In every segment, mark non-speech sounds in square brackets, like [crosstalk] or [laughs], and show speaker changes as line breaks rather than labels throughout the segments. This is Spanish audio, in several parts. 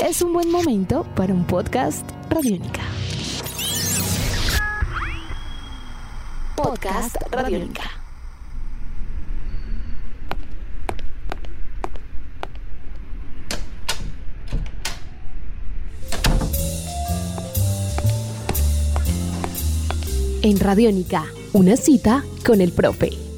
es un buen momento para un podcast Radiónica. Podcast Radiónica. En Radiónica, una cita con el profe.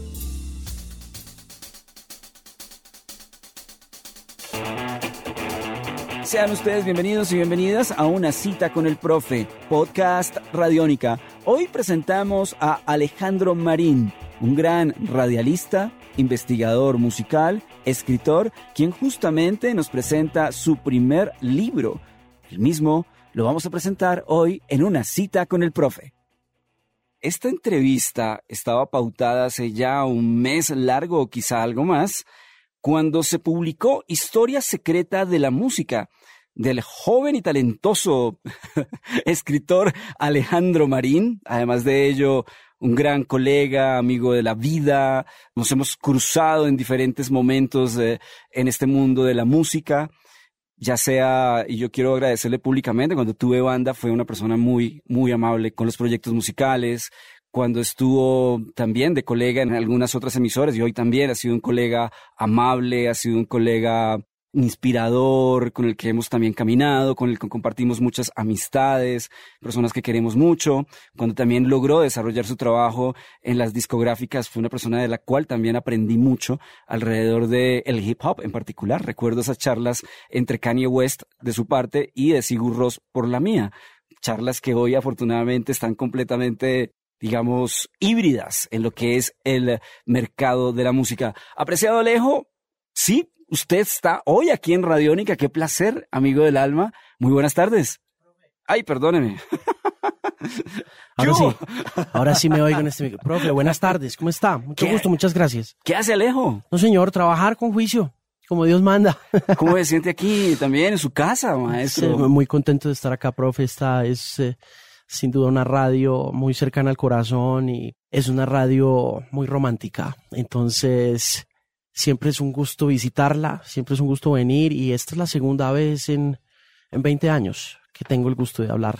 Sean ustedes bienvenidos y bienvenidas a una cita con el profe, podcast Radiónica. Hoy presentamos a Alejandro Marín, un gran radialista, investigador musical, escritor, quien justamente nos presenta su primer libro. El mismo lo vamos a presentar hoy en una cita con el profe. Esta entrevista estaba pautada hace ya un mes largo quizá algo más, cuando se publicó Historia Secreta de la Música, del joven y talentoso [laughs] escritor Alejandro Marín, además de ello, un gran colega, amigo de la vida, nos hemos cruzado en diferentes momentos en este mundo de la música, ya sea, y yo quiero agradecerle públicamente, cuando tuve banda fue una persona muy, muy amable con los proyectos musicales, cuando estuvo también de colega en algunas otras emisoras y hoy también ha sido un colega amable, ha sido un colega inspirador, con el que hemos también caminado, con el que compartimos muchas amistades, personas que queremos mucho. Cuando también logró desarrollar su trabajo en las discográficas, fue una persona de la cual también aprendí mucho alrededor del el hip hop en particular. Recuerdo esas charlas entre Kanye West de su parte y de Sigur Ross por la mía. Charlas que hoy afortunadamente están completamente digamos, híbridas en lo que es el mercado de la música. Apreciado Alejo, sí, Usted está hoy aquí en Radiónica. Qué placer, amigo del alma. Muy buenas tardes. Ay, perdóneme. [laughs]
Ahora sí, ahora sí me oigo en este micrófono. Profe, buenas tardes, ¿cómo está? Mucho gusto, muchas gracias.
¿Qué hace Alejo?
No, señor, trabajar con juicio, como Dios manda. [laughs]
¿Cómo se siente aquí [laughs] también en su casa, maestro?
Sí, muy contento de estar acá, profe. Esta es eh, sin duda una radio muy cercana al corazón y es una radio muy romántica. Entonces, Siempre es un gusto visitarla, siempre es un gusto venir y esta es la segunda vez en, en 20 años que tengo el gusto de hablar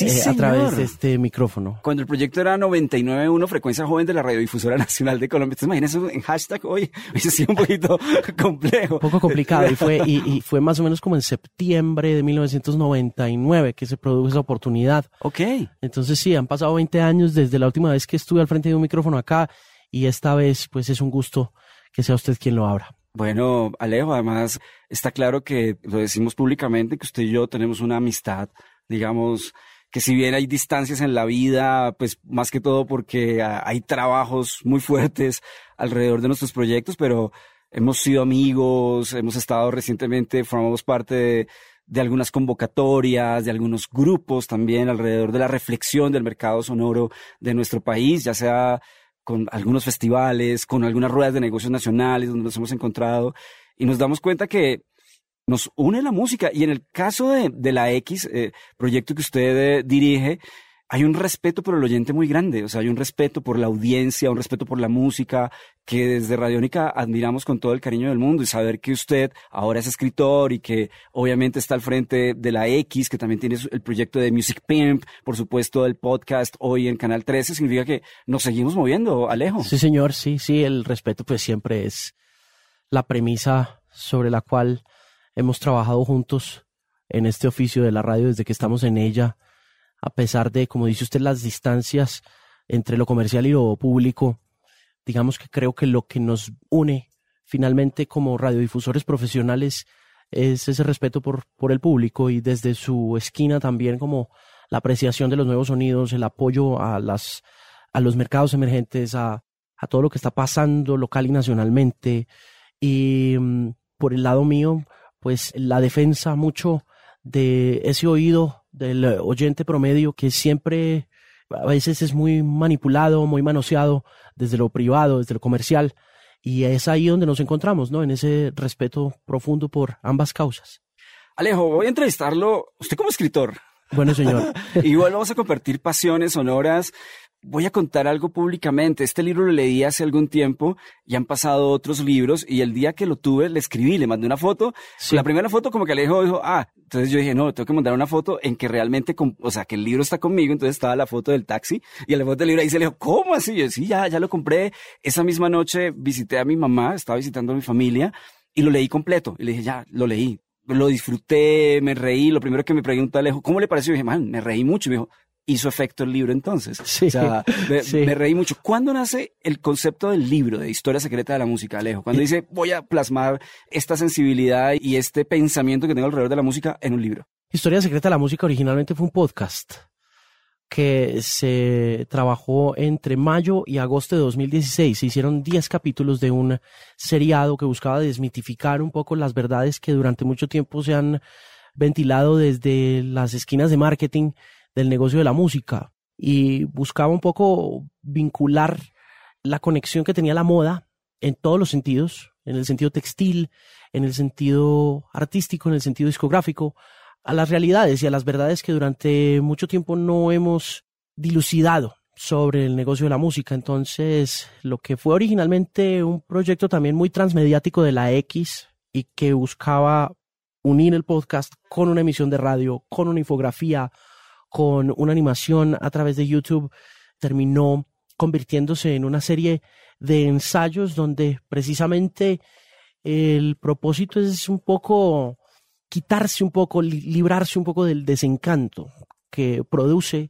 eh, a través de este micrófono.
Cuando el proyecto era 99.1 Frecuencia Joven de la Radiodifusora [laughs] Nacional de Colombia, ¿te imaginas eso en hashtag hoy? [laughs] Hubiese sido un poquito [laughs] complejo.
Un poco complicado y fue, y, fue más o menos como en septiembre de 1999 que se produjo esa oportunidad.
Ok.
Entonces sí, han pasado 20 años desde la última vez que estuve al frente de un micrófono acá y esta vez pues es un gusto que sea usted quien lo abra.
Bueno, Alejo, además está claro que lo decimos públicamente, que usted y yo tenemos una amistad, digamos, que si bien hay distancias en la vida, pues más que todo porque hay trabajos muy fuertes alrededor de nuestros proyectos, pero hemos sido amigos, hemos estado recientemente, formamos parte de, de algunas convocatorias, de algunos grupos también alrededor de la reflexión del mercado sonoro de nuestro país, ya sea con algunos festivales, con algunas ruedas de negocios nacionales donde nos hemos encontrado y nos damos cuenta que nos une la música. Y en el caso de, la X, eh, proyecto que usted eh, dirige, hay un respeto por el oyente muy grande, o sea, hay un respeto por la audiencia, un respeto por la música, que desde Radiónica admiramos con todo el cariño del mundo y saber que usted ahora es escritor y que obviamente está al frente de la X, que también tiene el proyecto de Music Pimp, por supuesto el podcast hoy en Canal 13, significa que nos seguimos moviendo, Alejo.
Sí, señor, sí, sí, el respeto pues siempre es la premisa sobre la cual hemos trabajado juntos en este oficio de la radio desde que estamos en ella a pesar de, como dice usted, las distancias entre lo comercial y lo público, digamos que creo que lo que nos une finalmente como radiodifusores profesionales es ese respeto por, por el público y desde su esquina también como la apreciación de los nuevos sonidos, el apoyo a, las, a los mercados emergentes, a, a todo lo que está pasando local y nacionalmente. Y mm, por el lado mío, pues la defensa mucho de ese oído del oyente promedio que siempre a veces es muy manipulado, muy manoseado desde lo privado, desde lo comercial, y es ahí donde nos encontramos, ¿no? En ese respeto profundo por ambas causas.
Alejo, voy a entrevistarlo, usted como escritor,
Bueno, señor. [laughs]
Igual vamos a compartir pasiones sonoras. Voy a contar algo públicamente. Este libro lo leí hace algún tiempo y han pasado otros libros y el día que lo tuve le escribí, le mandé una foto. La primera foto como que Alejo dijo, ah, entonces yo dije, no, tengo que mandar una foto en que realmente, o sea, que el libro está conmigo. Entonces estaba la foto del taxi y en la foto del libro ahí se le dijo, ¿cómo así? Yo, sí, ya, ya lo compré. Esa misma noche visité a mi mamá, estaba visitando a mi familia y lo leí completo. Y le dije, ya, lo leí lo disfruté, me reí. Lo primero que me preguntó Alejo, ¿cómo le pareció? Y dije, man, me reí mucho. Y me dijo, hizo efecto el libro entonces. Sí, o sea, me, reí mucho. ¿Cuándo nace el concepto del libro, de historia secreta de la música, Alejo? Cuando dice, voy a plasmar esta sensibilidad y este pensamiento que tengo alrededor de la música en un libro.
Historia secreta de la música originalmente fue un podcast que se trabajó entre mayo y agosto de 2016. Se hicieron 10 capítulos de un seriado que buscaba desmitificar un poco las verdades que durante mucho tiempo se han ventilado desde las esquinas de marketing del negocio de la música y buscaba un poco vincular la conexión que tenía la moda en todos los sentidos, en el sentido textil, en el sentido artístico, en el sentido discográfico, a las realidades y a las verdades que durante mucho tiempo no hemos dilucidado sobre el negocio de la música. Entonces, lo que fue originalmente un proyecto también muy transmediático de la X y que buscaba unir el podcast con una emisión de radio, con una infografía, con una animación a través de YouTube, terminó convirtiéndose en una serie de ensayos donde precisamente el propósito es un poco quitarse un poco, librarse un poco del desencanto que produce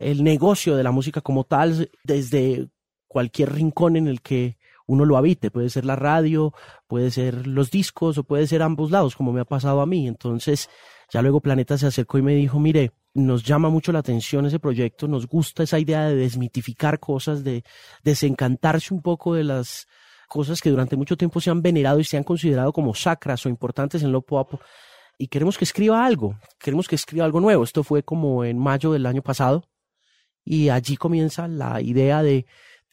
el negocio de la música como tal desde cualquier rincón en el que uno lo habite. Puede ser la radio, puede ser los discos o puede ser ambos lados, como me ha pasado a mí. Entonces, ya luego Planeta se acercó y me dijo, mire, nos llama mucho la atención ese proyecto, nos gusta esa idea de desmitificar cosas, de desencantarse un poco de las cosas que durante mucho tiempo se han venerado y se han considerado como sacras o importantes en lo pop y queremos que escriba algo, queremos que escriba algo nuevo. Esto fue como en mayo del año pasado y allí comienza la idea de,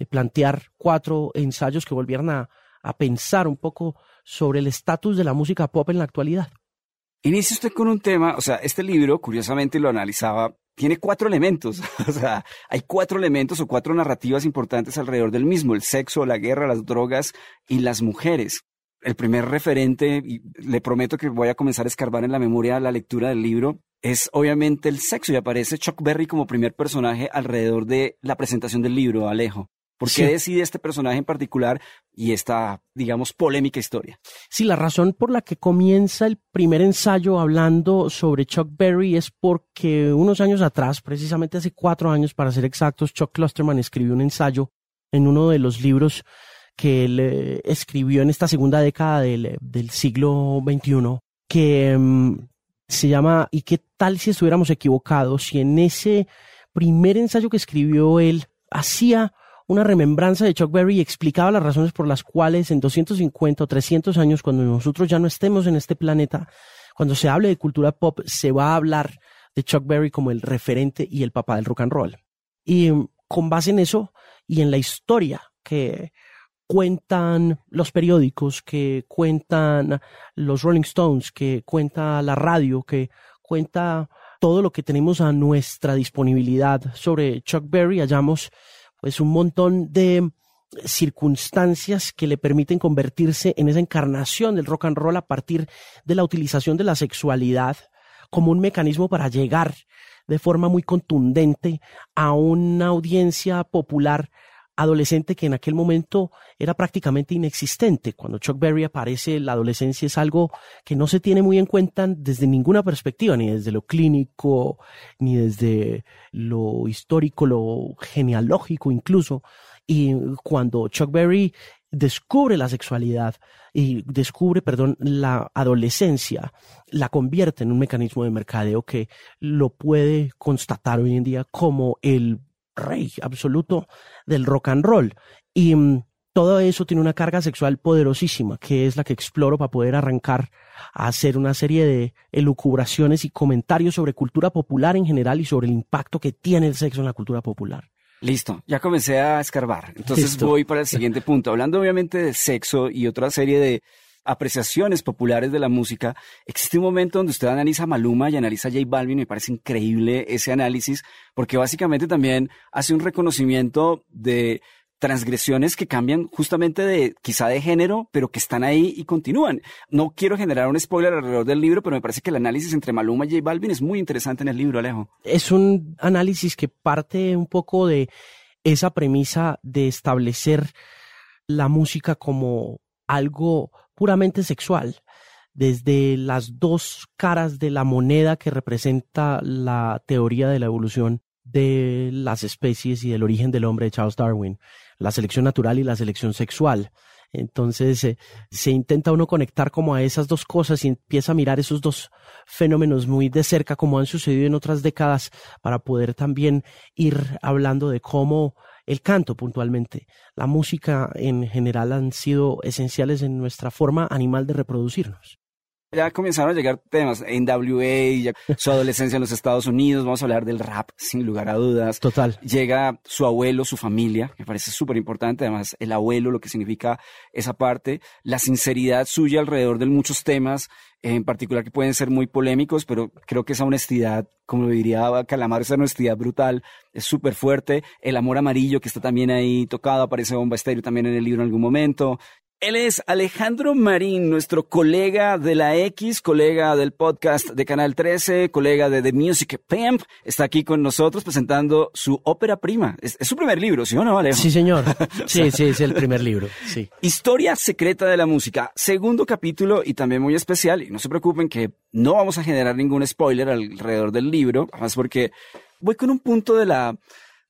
plantear cuatro ensayos que volvieran a, a pensar un poco sobre el estatus de la música pop en la actualidad.
Inicia usted con un tema, o sea, este libro, curiosamente lo analizaba, tiene cuatro elementos, [laughs] o sea, hay cuatro elementos o cuatro narrativas importantes alrededor del mismo, el sexo, la guerra, las drogas y las mujeres el primer referente, y le prometo que voy a comenzar a escarbar en la memoria la lectura del libro, es obviamente el sexo y aparece Chuck Berry como primer personaje alrededor de la presentación del libro, Alejo. ¿Por qué decide este personaje en particular y esta, digamos, polémica historia?
Sí, la razón por la que comienza el primer ensayo hablando sobre Chuck Berry es porque unos años atrás, precisamente hace cuatro años para ser exactos, Chuck Klosterman escribió un ensayo en uno de los libros que él eh, escribió en esta segunda década del, siglo XXI, que mm, se llama ¿Y qué tal si estuviéramos equivocados? Si en ese primer ensayo que escribió él hacía una remembranza de Chuck Berry y explicaba las razones por las cuales en 250 o 300 años, cuando nosotros ya no estemos en este planeta, cuando se hable de cultura pop, se va a hablar de Chuck Berry como el referente y el papá del rock and roll. Y mm, con base en eso y en la historia que cuentan los periódicos, que cuentan los Rolling Stones, que cuenta la radio, que cuenta todo lo que tenemos a nuestra disponibilidad. Sobre Chuck Berry, hallamos pues un montón de circunstancias que le permiten convertirse en esa encarnación del rock and roll a partir de la utilización de la sexualidad como un mecanismo para llegar de forma muy contundente a una audiencia popular adolescente que en aquel momento era prácticamente inexistente. Cuando Chuck Berry aparece, la adolescencia es algo que no se tiene muy en cuenta desde ninguna perspectiva, ni desde lo clínico, ni desde lo histórico, lo genealógico incluso. Y cuando Chuck Berry descubre la sexualidad y descubre, perdón, la adolescencia, la convierte en un mecanismo de mercadeo que lo puede constatar hoy en día como el rey absoluto del rock and roll. Y mm, todo eso tiene una carga sexual poderosísima, que es la que exploro para poder arrancar a hacer una serie de elucubraciones y comentarios sobre cultura popular en general y sobre el impacto que tiene el sexo en la cultura popular.
Listo, ya comencé a escarbar. Entonces voy para el siguiente punto. Hablando obviamente de sexo y otra serie de apreciaciones populares de la música, existe un momento donde usted analiza Maluma y analiza J Balvin, me parece increíble ese análisis, porque básicamente también hace un reconocimiento de transgresiones que cambian justamente de quizá de género, pero que están ahí y continúan. No quiero generar un spoiler alrededor del libro, pero me parece que el análisis entre Maluma y J Balvin es muy interesante en el libro, Alejo.
Es un análisis que parte un poco de esa premisa de establecer la música como algo puramente sexual, desde las dos caras de la moneda que representa la teoría de la evolución de las especies y del origen del hombre de Charles Darwin la selección natural y la selección sexual. Entonces eh, se intenta uno conectar como a esas dos cosas y empieza a mirar esos dos fenómenos muy de cerca como han sucedido en otras décadas para poder también ir hablando de cómo el canto puntualmente, la música en general han sido esenciales en nuestra forma animal de reproducirnos
ya comenzaron a llegar temas, NWA, su adolescencia en los Estados Unidos, vamos a hablar del rap, sin lugar a dudas.
Total.
Llega su abuelo, su familia, me parece súper importante, además el abuelo, lo que significa esa parte, la sinceridad suya alrededor de muchos temas, en particular que pueden ser muy polémicos, pero creo que esa honestidad, como lo diría Calamar, esa honestidad brutal, es súper fuerte. El amor amarillo que está también ahí tocado, aparece Bomba Estéreo también en el libro en algún momento. Él es Alejandro Marín, nuestro colega de la X, colega del podcast de Canal 13, colega de The Music Pimp. Está aquí con nosotros presentando su ópera prima. Es, su primer libro, ¿sí o no, Alejo?
Sí, señor. [laughs] Sí, sí, es el primer libro. Sí.
Historia secreta de la música. Segundo capítulo y también muy especial. Y no se preocupen que no vamos a generar ningún spoiler alrededor del libro, además porque voy con un punto de la,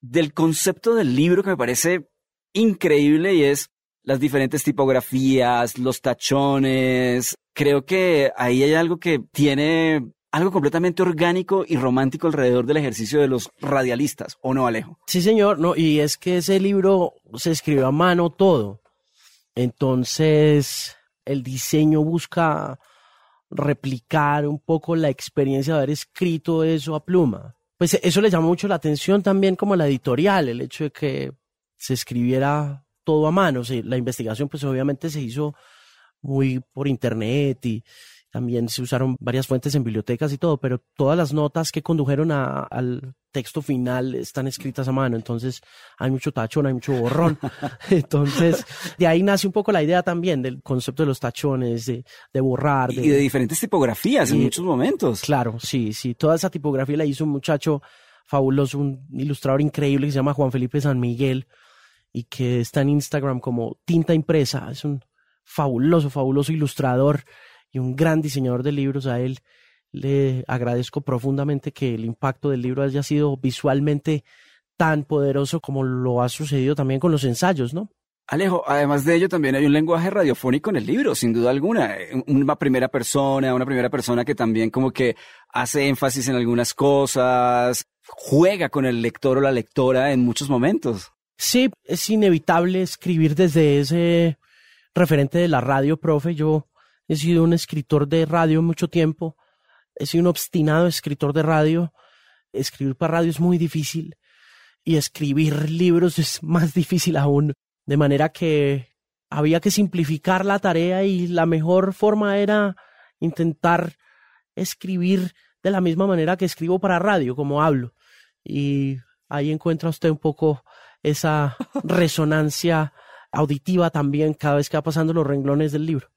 del concepto del libro que me parece increíble y es las diferentes tipografías, los tachones. Creo que ahí hay algo que tiene algo completamente orgánico y romántico alrededor del ejercicio de los radialistas, ¿o no, Alejo?
Sí, señor, no, y es que ese libro se escribió a mano todo. Entonces, el diseño busca replicar un poco la experiencia de haber escrito eso a pluma. Pues eso le llama mucho la atención también como la editorial, el hecho de que se escribiera todo a mano. la investigación, pues obviamente se hizo muy por internet y también se usaron varias fuentes en bibliotecas y todo, pero todas las notas que condujeron al texto final están escritas a mano, entonces hay mucho tachón, hay mucho borrón. [laughs] Entonces, de ahí nace un poco la idea también del concepto de los tachones, de, borrar.
y de diferentes tipografías en muchos momentos.
Claro, sí, sí, toda esa tipografía la hizo un muchacho fabuloso, un ilustrador increíble que se llama Juan Felipe San Miguel, y que está en Instagram como Tinta Impresa. Es un fabuloso, fabuloso ilustrador y un gran diseñador de libros. A él le agradezco profundamente que el impacto del libro haya sido visualmente tan poderoso como lo ha sucedido también con los ensayos, ¿no?
Alejo, además de ello también hay un lenguaje radiofónico en el libro, sin duda alguna. Una primera persona, una primera persona que también como que hace énfasis en algunas cosas, juega con el lector o la lectora en muchos momentos.
Sí, es inevitable escribir desde ese referente de la radio, profe. Yo he sido un escritor de radio mucho tiempo. He sido un obstinado escritor de radio. Escribir para radio es muy difícil y escribir libros es [laughs] más difícil aún. De manera que había que simplificar la tarea y la mejor forma era intentar escribir de la misma manera que escribo para radio, como hablo. Y ahí encuentra usted un poco esa resonancia auditiva también cada vez que va pasando los renglones del libro.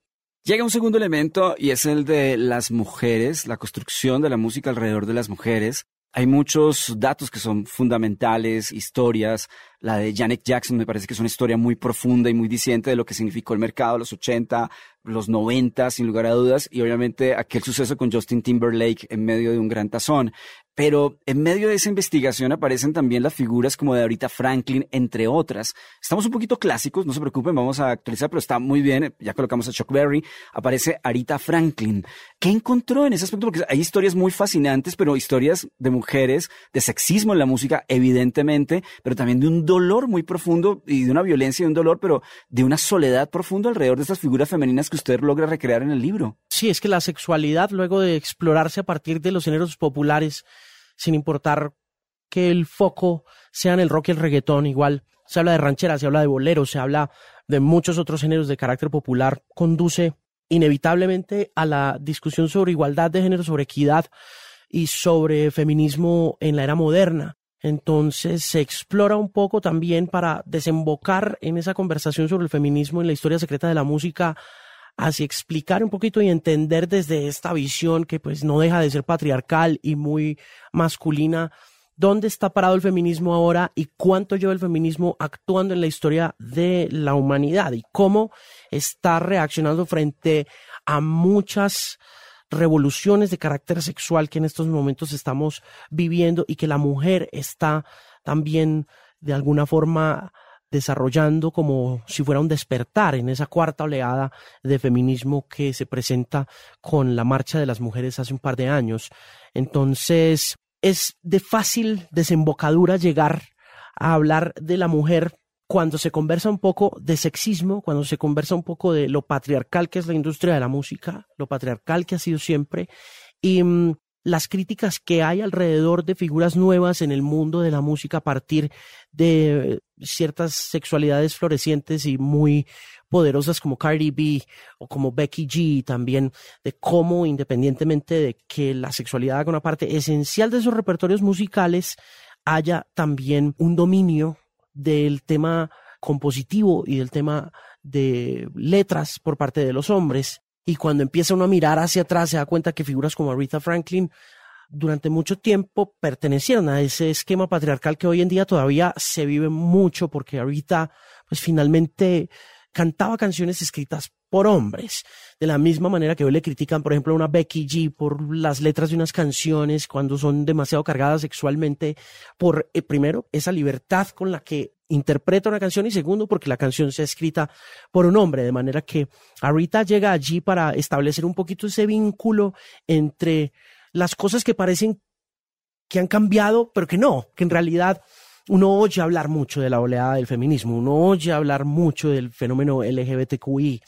Llega un segundo elemento y es el de las mujeres, la construcción de la música alrededor de las mujeres. Hay muchos datos que son fundamentales, historias. La de Janet Jackson me parece que es una historia muy profunda y muy diciente de lo que significó el mercado los 80, los 90, sin lugar a dudas, y obviamente aquel suceso con Justin Timberlake en medio de un gran tazón. Pero en medio de esa investigación aparecen también las figuras como de Arita Franklin, entre otras. Estamos un poquito clásicos, no se preocupen, vamos a actualizar, pero está muy bien. Ya colocamos a Chuck Berry, aparece Arita Franklin. ¿Qué encontró en ese aspecto? Porque hay historias muy fascinantes, pero historias de mujeres, de sexismo en la música, evidentemente, pero también de un dolor muy profundo y de una violencia y un dolor, pero de una soledad profunda alrededor de estas figuras femeninas que usted logra recrear en el libro.
Sí, es que la sexualidad, luego de explorarse a partir de los géneros populares, sin importar que el foco sea en el rock y el reggaetón, igual se habla de rancheras, se habla de boleros, se habla de muchos otros géneros de carácter popular, conduce inevitablemente a la discusión sobre igualdad de género, sobre equidad y sobre feminismo en la era moderna. Entonces se explora un poco también para desembocar en esa conversación sobre el feminismo en la historia secreta de la música, así explicar un poquito y entender desde esta visión que pues no deja de ser patriarcal y muy masculina, dónde está parado el feminismo ahora y cuánto lleva el feminismo actuando en la historia de la humanidad y cómo está reaccionando frente a muchas revoluciones de carácter sexual que en estos momentos estamos viviendo y que la mujer está también de alguna forma desarrollando como si fuera un despertar en esa cuarta oleada de feminismo que se presenta con la marcha de las mujeres hace un par de años. Entonces, es de fácil desembocadura llegar a hablar de la mujer cuando se conversa un poco de sexismo, cuando se conversa un poco de lo patriarcal que es la industria de la música, lo patriarcal que ha sido siempre, y mm, las críticas que hay alrededor de figuras nuevas en el mundo de la música a partir de ciertas sexualidades florecientes y muy poderosas como Cardi B o como Becky G también, de cómo independientemente de que la sexualidad haga una parte esencial de esos repertorios musicales, haya también un dominio del tema compositivo y del tema de letras por parte de los hombres. Y cuando empieza uno a mirar hacia atrás, se da cuenta que figuras como Aretha Franklin durante mucho tiempo pertenecieron a ese esquema patriarcal que hoy en día todavía se vive mucho porque Aretha, pues finalmente cantaba canciones escritas por hombres, de la misma manera que hoy le critican, por ejemplo, a una Becky G por las letras de unas canciones cuando son demasiado cargadas sexualmente, por, eh, primero, esa libertad con la que interpreta una canción y segundo, porque la canción sea escrita por un hombre, de manera que Arita llega allí para establecer un poquito ese vínculo entre las cosas que parecen que han cambiado, pero que no, que en realidad uno oye hablar mucho de la oleada del feminismo, uno oye hablar mucho del fenómeno LGBTQI,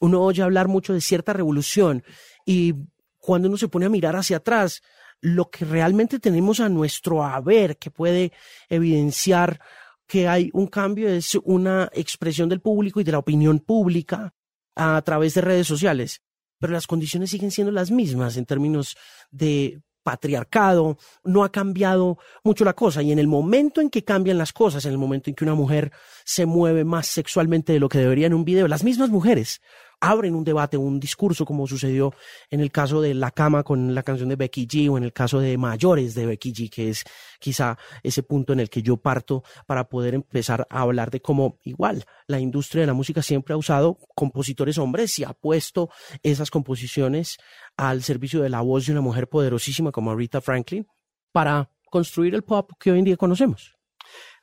uno oye hablar mucho de cierta revolución y cuando uno se pone a mirar hacia atrás, lo que realmente tenemos a nuestro haber que puede evidenciar que hay un cambio es una expresión del público y de la opinión pública a través de redes sociales, pero las condiciones siguen siendo las mismas en términos de patriarcado, no ha cambiado mucho la cosa. Y en el momento en que cambian las cosas, en el momento en que una mujer se mueve más sexualmente de lo que debería en un video, las mismas mujeres abren un debate, un discurso, como sucedió en el caso de La Cama con la canción de Becky G o en el caso de Mayores de Becky G, que es quizá ese punto en el que yo parto para poder empezar a hablar de cómo igual la industria de la música siempre ha usado compositores hombres y ha puesto esas composiciones al servicio de la voz de una mujer poderosísima como Rita Franklin para construir el pop que hoy en día conocemos.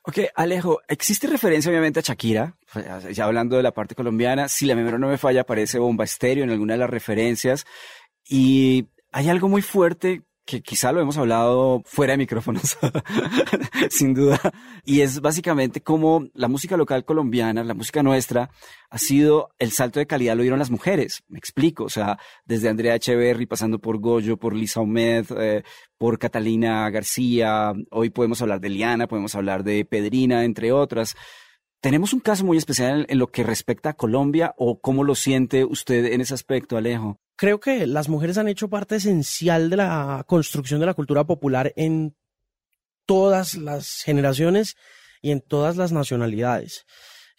Ok, Alejo, existe referencia obviamente a Shakira, ya hablando de la parte colombiana, si la memoria no me falla, aparece Bomba Estéreo en alguna de las referencias, y hay algo muy fuerte que quizá lo hemos hablado fuera de micrófonos, [laughs] sin duda, y es básicamente cómo la música local colombiana, la música nuestra, ha sido el salto de calidad lo dieron las mujeres, me explico, o sea, desde Andrea Echeverry, pasando por Goyo, por Lisa Omed, eh, por Catalina García, hoy podemos hablar de Liana, podemos hablar de Pedrina, entre otras. ¿Tenemos un caso muy especial en lo que respecta a Colombia o cómo lo siente usted en ese aspecto, Alejo?
creo que las mujeres han hecho parte esencial de la construcción de la cultura popular en todas las generaciones y en todas las nacionalidades.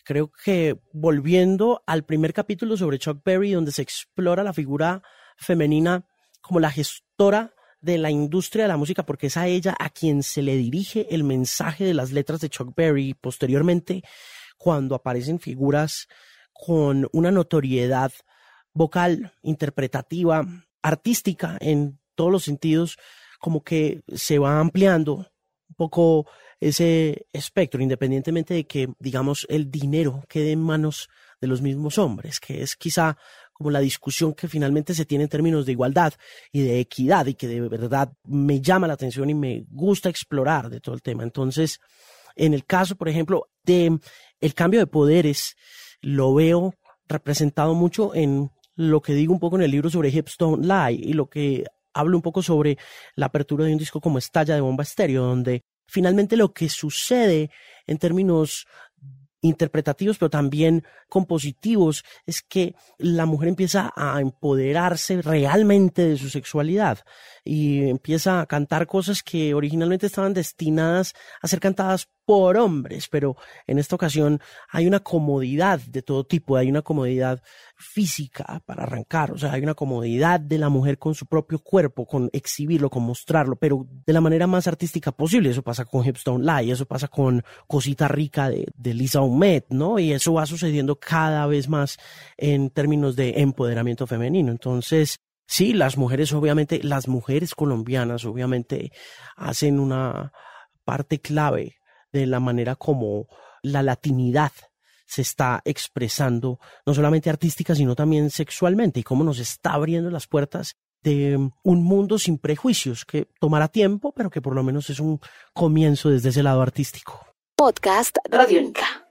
Creo que volviendo al primer capítulo sobre Chuck Berry, donde se explora la figura femenina como la gestora de la industria de la música, porque es a ella a quien se le dirige el mensaje de las letras de Chuck Berry. Posteriormente, cuando aparecen figuras con una notoriedad vocal, interpretativa, artística en todos los sentidos, como que se va ampliando un poco ese espectro, independientemente de que, digamos, el dinero quede en manos de los mismos hombres, que es quizá como la discusión que finalmente se tiene en términos de igualdad y de equidad y que de verdad me llama la atención y me gusta explorar de todo el tema. Entonces, en el caso, por ejemplo, de el cambio de poderes, lo veo representado mucho en lo que digo un poco en el libro sobre Hips Don't Lie y lo que hablo un poco sobre la apertura de un disco como Estalla de Bomba Estéreo, donde finalmente lo que sucede en términos interpretativos, pero también compositivos, es que la mujer empieza a empoderarse realmente de su sexualidad y empieza a cantar cosas que originalmente estaban destinadas a ser cantadas por hombres, pero en esta ocasión hay una comodidad de todo tipo, hay una comodidad física para arrancar, o sea, hay una comodidad de la mujer con su propio cuerpo, con exhibirlo, con mostrarlo, pero de la manera más artística posible. Eso pasa con Hipstone Live, eso pasa con Cosita Rica de, de Lisa Humet, ¿no? Y eso va sucediendo cada vez más en términos de empoderamiento femenino. Entonces, Sí, las mujeres, obviamente, las mujeres colombianas, obviamente, hacen una parte clave de la manera como la latinidad se está expresando, no solamente artística, sino también sexualmente, y cómo nos está abriendo las puertas de un mundo sin prejuicios, que tomará tiempo, pero que por lo menos es un comienzo desde ese lado artístico.
Podcast Radiónica.